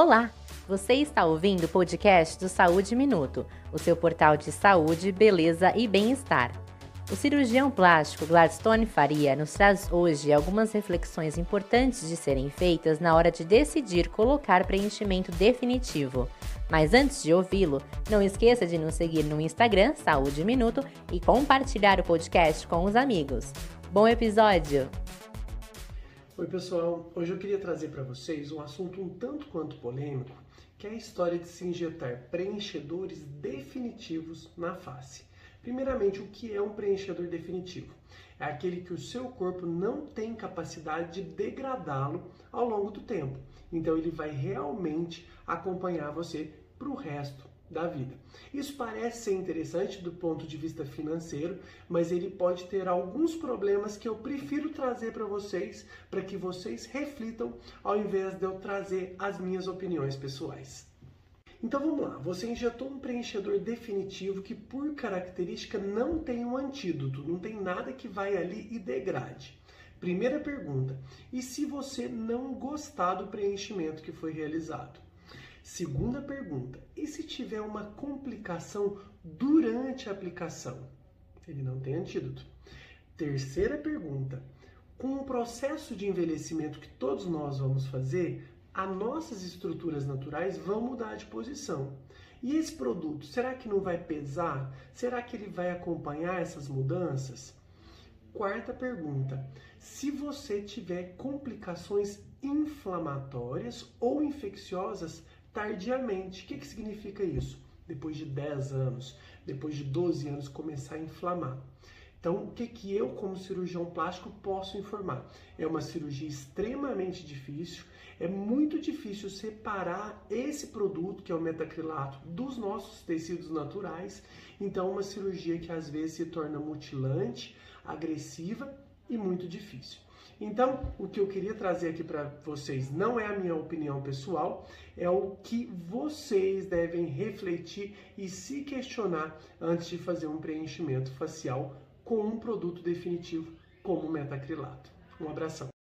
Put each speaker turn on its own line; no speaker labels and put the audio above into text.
Olá! Você está ouvindo o podcast do Saúde Minuto, o seu portal de saúde, beleza e bem-estar. O cirurgião plástico Gladstone Faria nos traz hoje algumas reflexões importantes de serem feitas na hora de decidir colocar preenchimento definitivo. Mas antes de ouvi-lo, não esqueça de nos seguir no Instagram Saúde Minuto e compartilhar o podcast com os amigos. Bom episódio!
Oi, pessoal. Hoje eu queria trazer para vocês um assunto um tanto quanto polêmico, que é a história de se injetar preenchedores definitivos na face. Primeiramente, o que é um preenchedor definitivo? É aquele que o seu corpo não tem capacidade de degradá-lo ao longo do tempo. Então, ele vai realmente acompanhar você para o resto da vida. Isso parece ser interessante do ponto de vista financeiro, mas ele pode ter alguns problemas que eu prefiro trazer para vocês, para que vocês reflitam, ao invés de eu trazer as minhas opiniões pessoais. Então vamos lá, você injetou um preenchedor definitivo que por característica não tem um antídoto, não tem nada que vai ali e degrade. Primeira pergunta: e se você não gostar do preenchimento que foi realizado? Segunda pergunta: e se tiver uma complicação durante a aplicação? Ele não tem antídoto. Terceira pergunta: com o processo de envelhecimento que todos nós vamos fazer, as nossas estruturas naturais vão mudar de posição. E esse produto, será que não vai pesar? Será que ele vai acompanhar essas mudanças? Quarta pergunta: se você tiver complicações inflamatórias ou infecciosas tardiamente. O que, que significa isso? Depois de 10 anos, depois de 12 anos, começar a inflamar. Então, o que, que eu, como cirurgião plástico, posso informar? É uma cirurgia extremamente difícil, é muito difícil separar esse produto, que é o metacrilato, dos nossos tecidos naturais. Então, é uma cirurgia que às vezes se torna mutilante, agressiva e muito difícil. Então, o que eu queria trazer aqui para vocês não é a minha opinião pessoal, é o que vocês devem refletir e se questionar antes de fazer um preenchimento facial com um produto definitivo como o metacrilato. Um abração.